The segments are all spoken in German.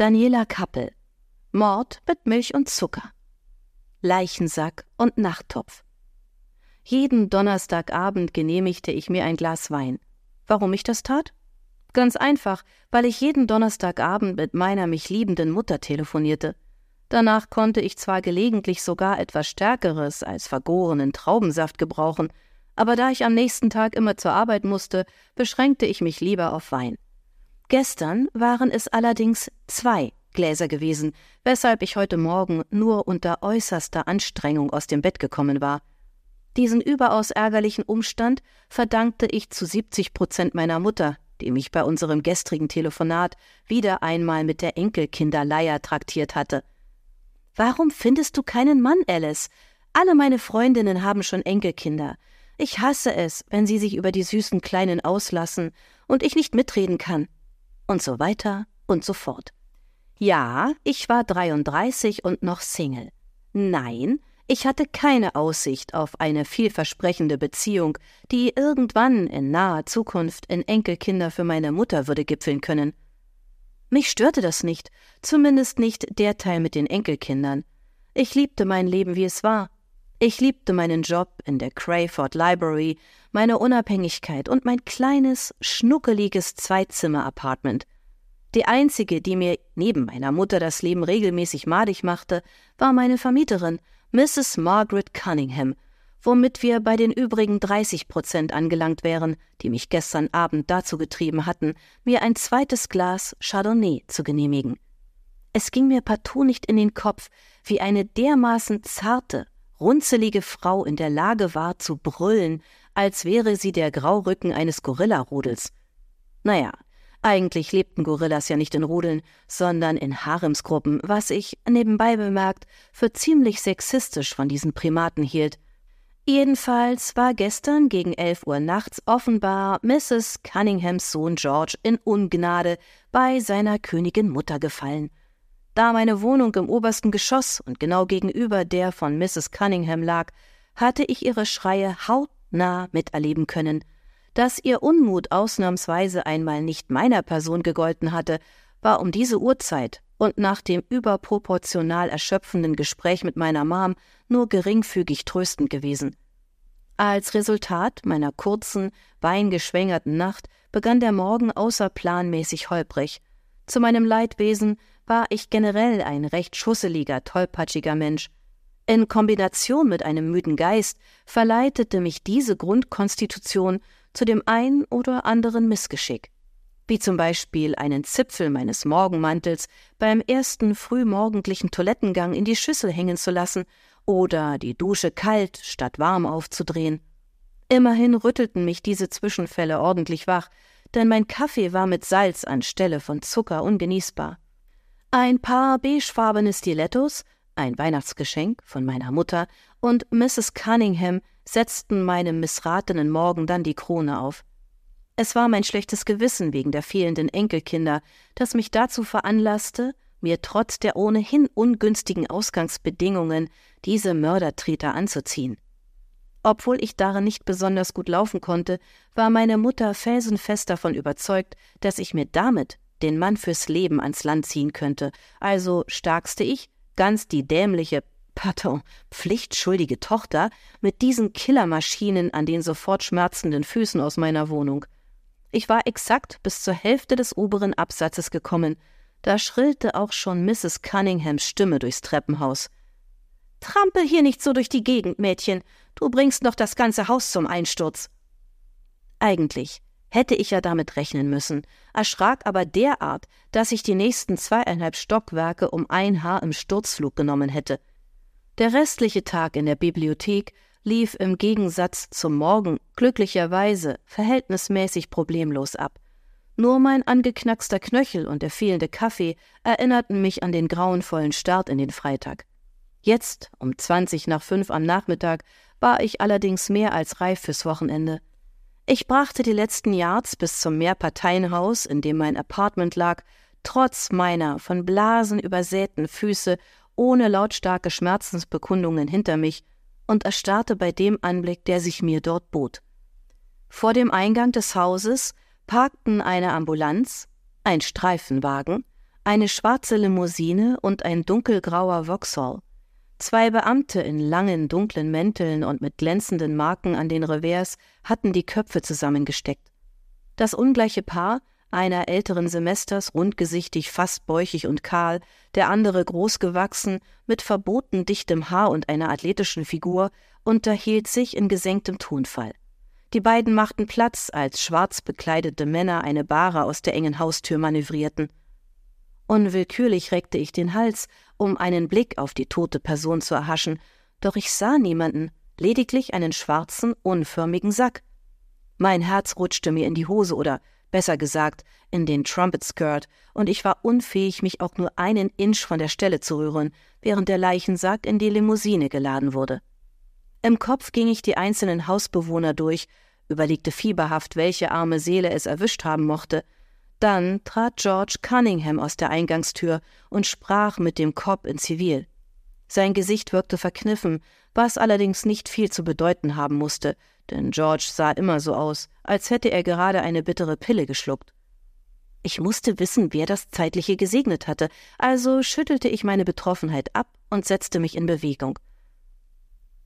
Daniela Kappel. Mord mit Milch und Zucker. Leichensack und Nachttopf. Jeden Donnerstagabend genehmigte ich mir ein Glas Wein. Warum ich das tat? Ganz einfach, weil ich jeden Donnerstagabend mit meiner mich liebenden Mutter telefonierte. Danach konnte ich zwar gelegentlich sogar etwas Stärkeres als vergorenen Traubensaft gebrauchen, aber da ich am nächsten Tag immer zur Arbeit musste, beschränkte ich mich lieber auf Wein. Gestern waren es allerdings zwei Gläser gewesen, weshalb ich heute Morgen nur unter äußerster Anstrengung aus dem Bett gekommen war. Diesen überaus ärgerlichen Umstand verdankte ich zu 70 Prozent meiner Mutter, die mich bei unserem gestrigen Telefonat wieder einmal mit der Enkelkinderleier traktiert hatte. Warum findest du keinen Mann, Alice? Alle meine Freundinnen haben schon Enkelkinder. Ich hasse es, wenn sie sich über die süßen Kleinen auslassen und ich nicht mitreden kann. Und so weiter und so fort. Ja, ich war 33 und noch Single. Nein, ich hatte keine Aussicht auf eine vielversprechende Beziehung, die irgendwann in naher Zukunft in Enkelkinder für meine Mutter würde gipfeln können. Mich störte das nicht, zumindest nicht der Teil mit den Enkelkindern. Ich liebte mein Leben, wie es war. Ich liebte meinen Job in der Crayford Library, meine Unabhängigkeit und mein kleines, schnuckeliges Zweizimmer-Apartment – die einzige, die mir neben meiner Mutter das Leben regelmäßig madig machte, war meine Vermieterin, Mrs. Margaret Cunningham, womit wir bei den übrigen 30 Prozent angelangt wären, die mich gestern Abend dazu getrieben hatten, mir ein zweites Glas Chardonnay zu genehmigen. Es ging mir partout nicht in den Kopf, wie eine dermaßen zarte, runzelige Frau in der Lage war zu brüllen, als wäre sie der Graurücken eines Gorillarudels. Naja, eigentlich lebten Gorillas ja nicht in Rudeln, sondern in Haremsgruppen, was ich, nebenbei bemerkt, für ziemlich sexistisch von diesen Primaten hielt. Jedenfalls war gestern gegen elf Uhr nachts offenbar Mrs. Cunninghams Sohn George in Ungnade bei seiner Königin Mutter gefallen. Da meine Wohnung im obersten Geschoss und genau gegenüber der von Mrs. Cunningham lag, hatte ich ihre Schreie hautnah miterleben können – dass ihr Unmut ausnahmsweise einmal nicht meiner Person gegolten hatte, war um diese Uhrzeit und nach dem überproportional erschöpfenden Gespräch mit meiner Mom nur geringfügig tröstend gewesen. Als Resultat meiner kurzen, weingeschwängerten Nacht begann der Morgen außerplanmäßig holprig. Zu meinem Leidwesen war ich generell ein recht schusseliger, tollpatschiger Mensch. In Kombination mit einem müden Geist verleitete mich diese Grundkonstitution zu dem ein oder anderen Missgeschick, wie zum Beispiel einen Zipfel meines Morgenmantels beim ersten frühmorgendlichen Toilettengang in die Schüssel hängen zu lassen oder die Dusche kalt statt warm aufzudrehen. Immerhin rüttelten mich diese Zwischenfälle ordentlich wach, denn mein Kaffee war mit Salz anstelle von Zucker ungenießbar. Ein paar beigefarbene Stilettos, ein Weihnachtsgeschenk von meiner Mutter, und Mrs. Cunningham setzten meinem missratenen Morgen dann die Krone auf. Es war mein schlechtes Gewissen wegen der fehlenden Enkelkinder, das mich dazu veranlasste, mir trotz der ohnehin ungünstigen Ausgangsbedingungen diese Mördertreter anzuziehen. Obwohl ich darin nicht besonders gut laufen konnte, war meine Mutter felsenfest davon überzeugt, dass ich mir damit den Mann fürs Leben ans Land ziehen könnte, also starkste ich, ganz die dämliche pardon, pflichtschuldige Tochter mit diesen Killermaschinen an den sofort schmerzenden Füßen aus meiner Wohnung. Ich war exakt bis zur Hälfte des oberen Absatzes gekommen, da schrillte auch schon Mrs. Cunninghams Stimme durchs Treppenhaus. Trampel hier nicht so durch die Gegend, Mädchen, du bringst noch das ganze Haus zum Einsturz. Eigentlich hätte ich ja damit rechnen müssen, erschrak aber derart, dass ich die nächsten zweieinhalb Stockwerke um ein Haar im Sturzflug genommen hätte. Der restliche Tag in der Bibliothek lief im Gegensatz zum Morgen glücklicherweise verhältnismäßig problemlos ab. Nur mein angeknackster Knöchel und der fehlende Kaffee erinnerten mich an den grauenvollen Start in den Freitag. Jetzt, um zwanzig nach fünf am Nachmittag, war ich allerdings mehr als reif fürs Wochenende. Ich brachte die letzten Yards bis zum Mehrparteienhaus, in dem mein Apartment lag, trotz meiner von Blasen übersäten Füße ohne lautstarke Schmerzensbekundungen hinter mich und erstarrte bei dem Anblick, der sich mir dort bot. Vor dem Eingang des Hauses parkten eine Ambulanz, ein Streifenwagen, eine schwarze Limousine und ein dunkelgrauer Vauxhall. Zwei Beamte in langen, dunklen Mänteln und mit glänzenden Marken an den Revers hatten die Köpfe zusammengesteckt. Das ungleiche Paar, einer älteren Semesters, rundgesichtig, fast bäuchig und kahl, der andere großgewachsen, mit verboten dichtem Haar und einer athletischen Figur, unterhielt sich in gesenktem Tonfall. Die beiden machten Platz, als schwarz bekleidete Männer eine Bahre aus der engen Haustür manövrierten. Unwillkürlich reckte ich den Hals, um einen Blick auf die tote Person zu erhaschen, doch ich sah niemanden, lediglich einen schwarzen, unförmigen Sack. Mein Herz rutschte mir in die Hose oder, besser gesagt, in den Trumpet Skirt, und ich war unfähig, mich auch nur einen Inch von der Stelle zu rühren, während der Leichensack in die Limousine geladen wurde. Im Kopf ging ich die einzelnen Hausbewohner durch, überlegte fieberhaft, welche arme Seele es erwischt haben mochte, dann trat George Cunningham aus der Eingangstür und sprach mit dem Cobb in Zivil. Sein Gesicht wirkte verkniffen, was allerdings nicht viel zu bedeuten haben musste, denn George sah immer so aus, als hätte er gerade eine bittere Pille geschluckt. Ich musste wissen, wer das Zeitliche gesegnet hatte, also schüttelte ich meine Betroffenheit ab und setzte mich in Bewegung.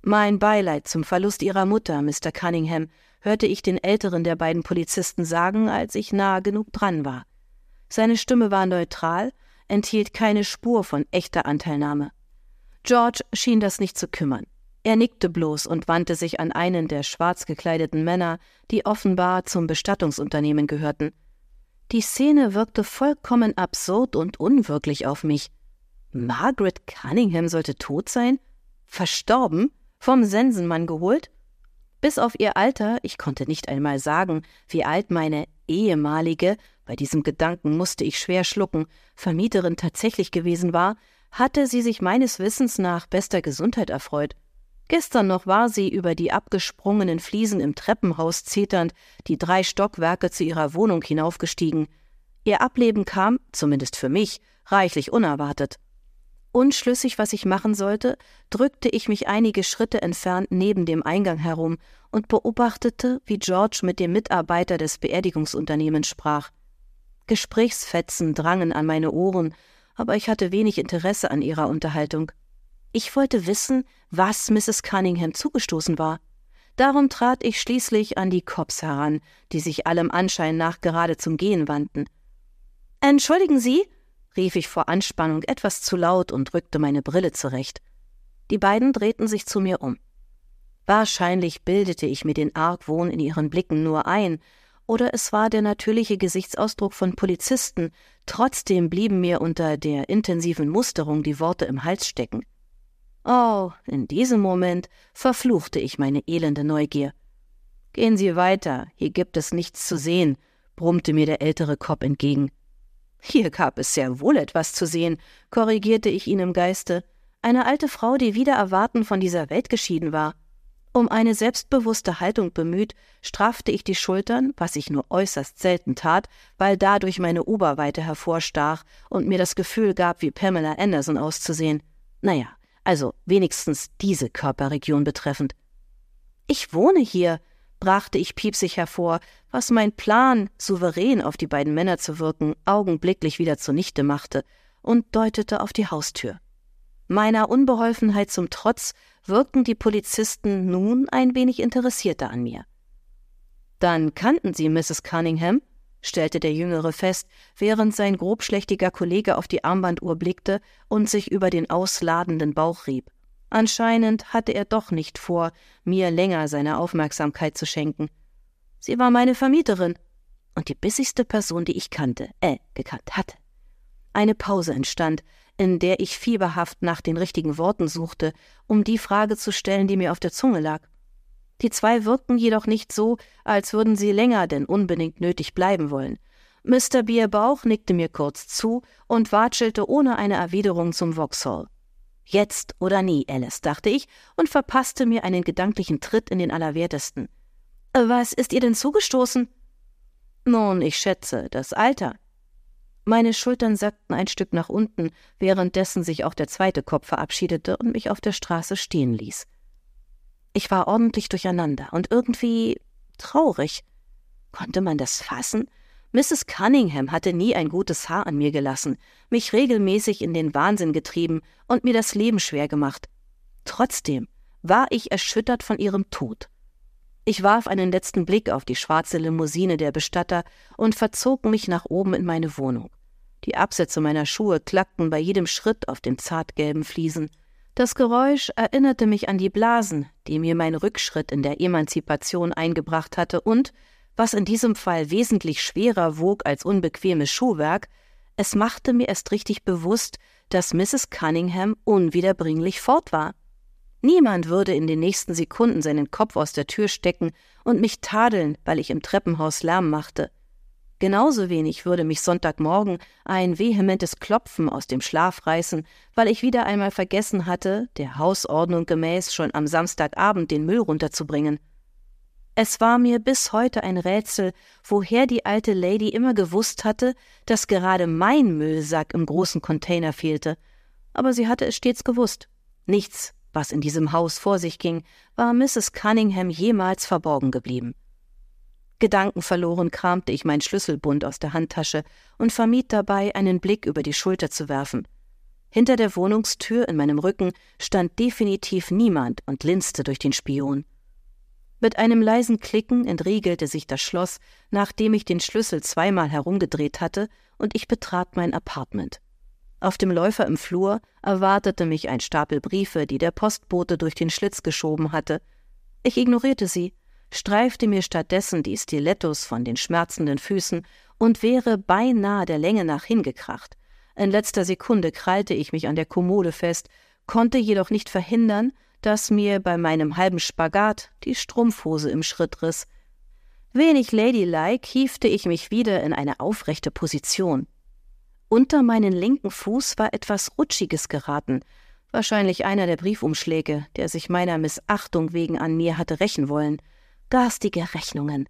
Mein Beileid zum Verlust Ihrer Mutter, Mr. Cunningham, hörte ich den älteren der beiden Polizisten sagen, als ich nahe genug dran war. Seine Stimme war neutral, enthielt keine Spur von echter Anteilnahme. George schien das nicht zu kümmern. Er nickte bloß und wandte sich an einen der schwarz gekleideten Männer, die offenbar zum Bestattungsunternehmen gehörten. Die Szene wirkte vollkommen absurd und unwirklich auf mich. Margaret Cunningham sollte tot sein? Verstorben? Vom Sensenmann geholt? Bis auf ihr Alter, ich konnte nicht einmal sagen, wie alt meine ehemalige, bei diesem Gedanken musste ich schwer schlucken, Vermieterin tatsächlich gewesen war, hatte sie sich meines Wissens nach bester Gesundheit erfreut. Gestern noch war sie über die abgesprungenen Fliesen im Treppenhaus zeternd die drei Stockwerke zu ihrer Wohnung hinaufgestiegen. Ihr Ableben kam, zumindest für mich, reichlich unerwartet. Unschlüssig, was ich machen sollte, drückte ich mich einige Schritte entfernt neben dem Eingang herum und beobachtete, wie George mit dem Mitarbeiter des Beerdigungsunternehmens sprach. Gesprächsfetzen drangen an meine Ohren, aber ich hatte wenig Interesse an ihrer Unterhaltung. Ich wollte wissen, was Mrs. Cunningham zugestoßen war. Darum trat ich schließlich an die Cops heran, die sich allem Anschein nach gerade zum Gehen wandten. Entschuldigen Sie, rief ich vor Anspannung etwas zu laut und rückte meine Brille zurecht. Die beiden drehten sich zu mir um. Wahrscheinlich bildete ich mir den Argwohn in ihren Blicken nur ein, oder es war der natürliche Gesichtsausdruck von Polizisten, trotzdem blieben mir unter der intensiven Musterung die Worte im Hals stecken. Oh, in diesem Moment verfluchte ich meine elende Neugier. Gehen Sie weiter, hier gibt es nichts zu sehen, brummte mir der ältere Kopp entgegen. Hier gab es sehr wohl etwas zu sehen, korrigierte ich ihn im Geiste. Eine alte Frau, die wieder erwarten von dieser Welt geschieden war. Um eine selbstbewusste Haltung bemüht, straffte ich die Schultern, was ich nur äußerst selten tat, weil dadurch meine Oberweite hervorstach und mir das Gefühl gab, wie Pamela Anderson auszusehen. Naja, also wenigstens diese Körperregion betreffend. Ich wohne hier, brachte ich piepsig hervor, was mein Plan, souverän auf die beiden Männer zu wirken, augenblicklich wieder zunichte machte, und deutete auf die Haustür. Meiner Unbeholfenheit zum Trotz wirkten die Polizisten nun ein wenig interessierter an mir. Dann kannten Sie Mrs. Cunningham? stellte der Jüngere fest, während sein grobschlächtiger Kollege auf die Armbanduhr blickte und sich über den ausladenden Bauch rieb. Anscheinend hatte er doch nicht vor, mir länger seine Aufmerksamkeit zu schenken. Sie war meine Vermieterin und die bissigste Person, die ich kannte, äh, gekannt hatte. Eine Pause entstand, in der ich fieberhaft nach den richtigen Worten suchte, um die Frage zu stellen, die mir auf der Zunge lag. Die zwei wirkten jedoch nicht so, als würden sie länger denn unbedingt nötig bleiben wollen. Mr. Bierbauch nickte mir kurz zu und watschelte ohne eine Erwiderung zum Vauxhall. Jetzt oder nie, Alice, dachte ich und verpasste mir einen gedanklichen Tritt in den Allerwertesten. Was ist ihr denn zugestoßen? Nun, ich schätze, das Alter. Meine Schultern sackten ein Stück nach unten, währenddessen sich auch der zweite Kopf verabschiedete und mich auf der Straße stehen ließ. Ich war ordentlich durcheinander und irgendwie traurig. Konnte man das fassen? Mrs. Cunningham hatte nie ein gutes Haar an mir gelassen, mich regelmäßig in den Wahnsinn getrieben und mir das Leben schwer gemacht. Trotzdem war ich erschüttert von ihrem Tod. Ich warf einen letzten Blick auf die schwarze Limousine der Bestatter und verzog mich nach oben in meine Wohnung. Die Absätze meiner Schuhe klackten bei jedem Schritt auf den zartgelben Fliesen. Das Geräusch erinnerte mich an die Blasen, die mir mein Rückschritt in der Emanzipation eingebracht hatte und, was in diesem Fall wesentlich schwerer wog als unbequemes Schuhwerk, es machte mir erst richtig bewusst, dass Mrs. Cunningham unwiederbringlich fort war. Niemand würde in den nächsten Sekunden seinen Kopf aus der Tür stecken und mich tadeln, weil ich im Treppenhaus Lärm machte. Genauso wenig würde mich Sonntagmorgen ein vehementes Klopfen aus dem Schlaf reißen, weil ich wieder einmal vergessen hatte, der Hausordnung gemäß schon am Samstagabend den Müll runterzubringen. Es war mir bis heute ein Rätsel, woher die alte Lady immer gewusst hatte, dass gerade mein Müllsack im großen Container fehlte. Aber sie hatte es stets gewusst. Nichts, was in diesem Haus vor sich ging, war Mrs. Cunningham jemals verborgen geblieben. Gedankenverloren kramte ich mein Schlüsselbund aus der Handtasche und vermied dabei, einen Blick über die Schulter zu werfen. Hinter der Wohnungstür in meinem Rücken stand definitiv niemand und linste durch den Spion. Mit einem leisen Klicken entriegelte sich das Schloss, nachdem ich den Schlüssel zweimal herumgedreht hatte, und ich betrat mein Apartment. Auf dem Läufer im Flur erwartete mich ein Stapel Briefe, die der Postbote durch den Schlitz geschoben hatte. Ich ignorierte sie, streifte mir stattdessen die Stilettos von den schmerzenden Füßen und wäre beinahe der Länge nach hingekracht. In letzter Sekunde krallte ich mich an der Kommode fest, konnte jedoch nicht verhindern, dass mir bei meinem halben Spagat die Strumpfhose im Schritt riss. Wenig ladylike hiefte ich mich wieder in eine aufrechte Position. Unter meinen linken Fuß war etwas Rutschiges geraten, wahrscheinlich einer der Briefumschläge, der sich meiner Missachtung wegen an mir hatte rächen wollen. Garstige Rechnungen.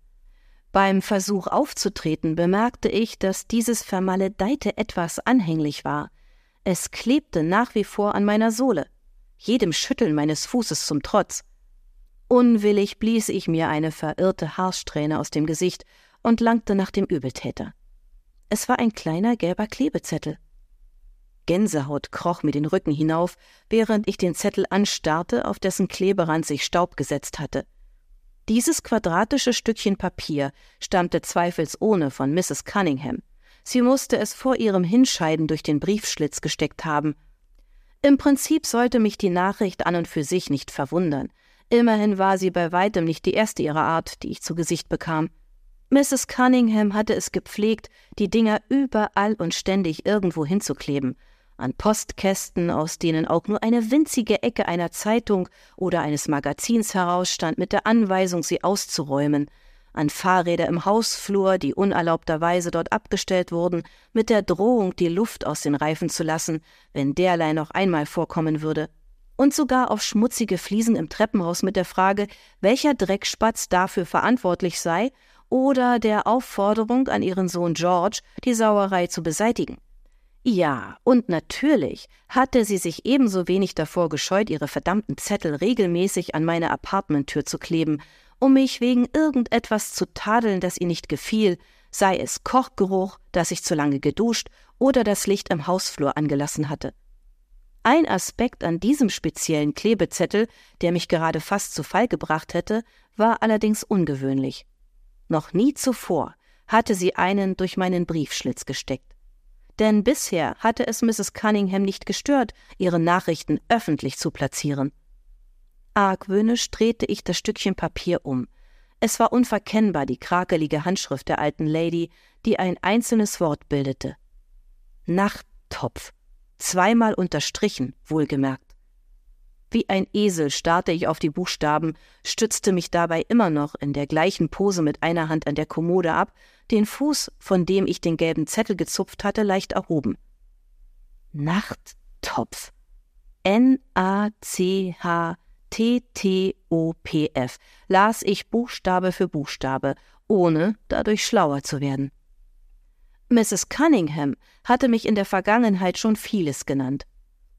Beim Versuch aufzutreten bemerkte ich, dass dieses vermaledeite etwas anhänglich war. Es klebte nach wie vor an meiner Sohle jedem Schütteln meines Fußes zum Trotz. Unwillig blies ich mir eine verirrte Haarsträhne aus dem Gesicht und langte nach dem Übeltäter. Es war ein kleiner gelber Klebezettel. Gänsehaut kroch mir den Rücken hinauf, während ich den Zettel anstarrte, auf dessen Kleberand sich Staub gesetzt hatte. Dieses quadratische Stückchen Papier stammte zweifelsohne von Mrs. Cunningham. Sie musste es vor ihrem Hinscheiden durch den Briefschlitz gesteckt haben, im Prinzip sollte mich die Nachricht an und für sich nicht verwundern. Immerhin war sie bei weitem nicht die erste ihrer Art, die ich zu Gesicht bekam. Mrs. Cunningham hatte es gepflegt, die Dinger überall und ständig irgendwo hinzukleben. An Postkästen, aus denen auch nur eine winzige Ecke einer Zeitung oder eines Magazins herausstand, mit der Anweisung, sie auszuräumen – an Fahrräder im Hausflur, die unerlaubterweise dort abgestellt wurden, mit der Drohung, die Luft aus den Reifen zu lassen, wenn derlei noch einmal vorkommen würde, und sogar auf schmutzige Fliesen im Treppenhaus mit der Frage, welcher Dreckspatz dafür verantwortlich sei, oder der Aufforderung an ihren Sohn George, die Sauerei zu beseitigen. Ja, und natürlich hatte sie sich ebenso wenig davor gescheut, ihre verdammten Zettel regelmäßig an meine Apartmenttür zu kleben, um mich wegen irgendetwas zu tadeln, das ihr nicht gefiel, sei es Kochgeruch, dass ich zu lange geduscht oder das Licht im Hausflur angelassen hatte. Ein Aspekt an diesem speziellen Klebezettel, der mich gerade fast zu Fall gebracht hätte, war allerdings ungewöhnlich. Noch nie zuvor hatte sie einen durch meinen Briefschlitz gesteckt. Denn bisher hatte es Mrs. Cunningham nicht gestört, ihre Nachrichten öffentlich zu platzieren. Argwöhnisch drehte ich das Stückchen Papier um. Es war unverkennbar die krakelige Handschrift der alten Lady, die ein einzelnes Wort bildete. Nachttopf. Zweimal unterstrichen, wohlgemerkt. Wie ein Esel starrte ich auf die Buchstaben, stützte mich dabei immer noch in der gleichen Pose mit einer Hand an der Kommode ab, den Fuß, von dem ich den gelben Zettel gezupft hatte, leicht erhoben. Nachttopf. N-A-C-H T-T-O-P-F las ich Buchstabe für Buchstabe, ohne dadurch schlauer zu werden. Mrs. Cunningham hatte mich in der Vergangenheit schon vieles genannt.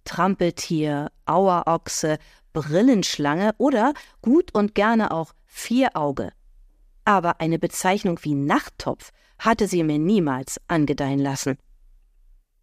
Trampeltier, Auerochse, Brillenschlange oder gut und gerne auch Vierauge. Aber eine Bezeichnung wie Nachttopf hatte sie mir niemals angedeihen lassen.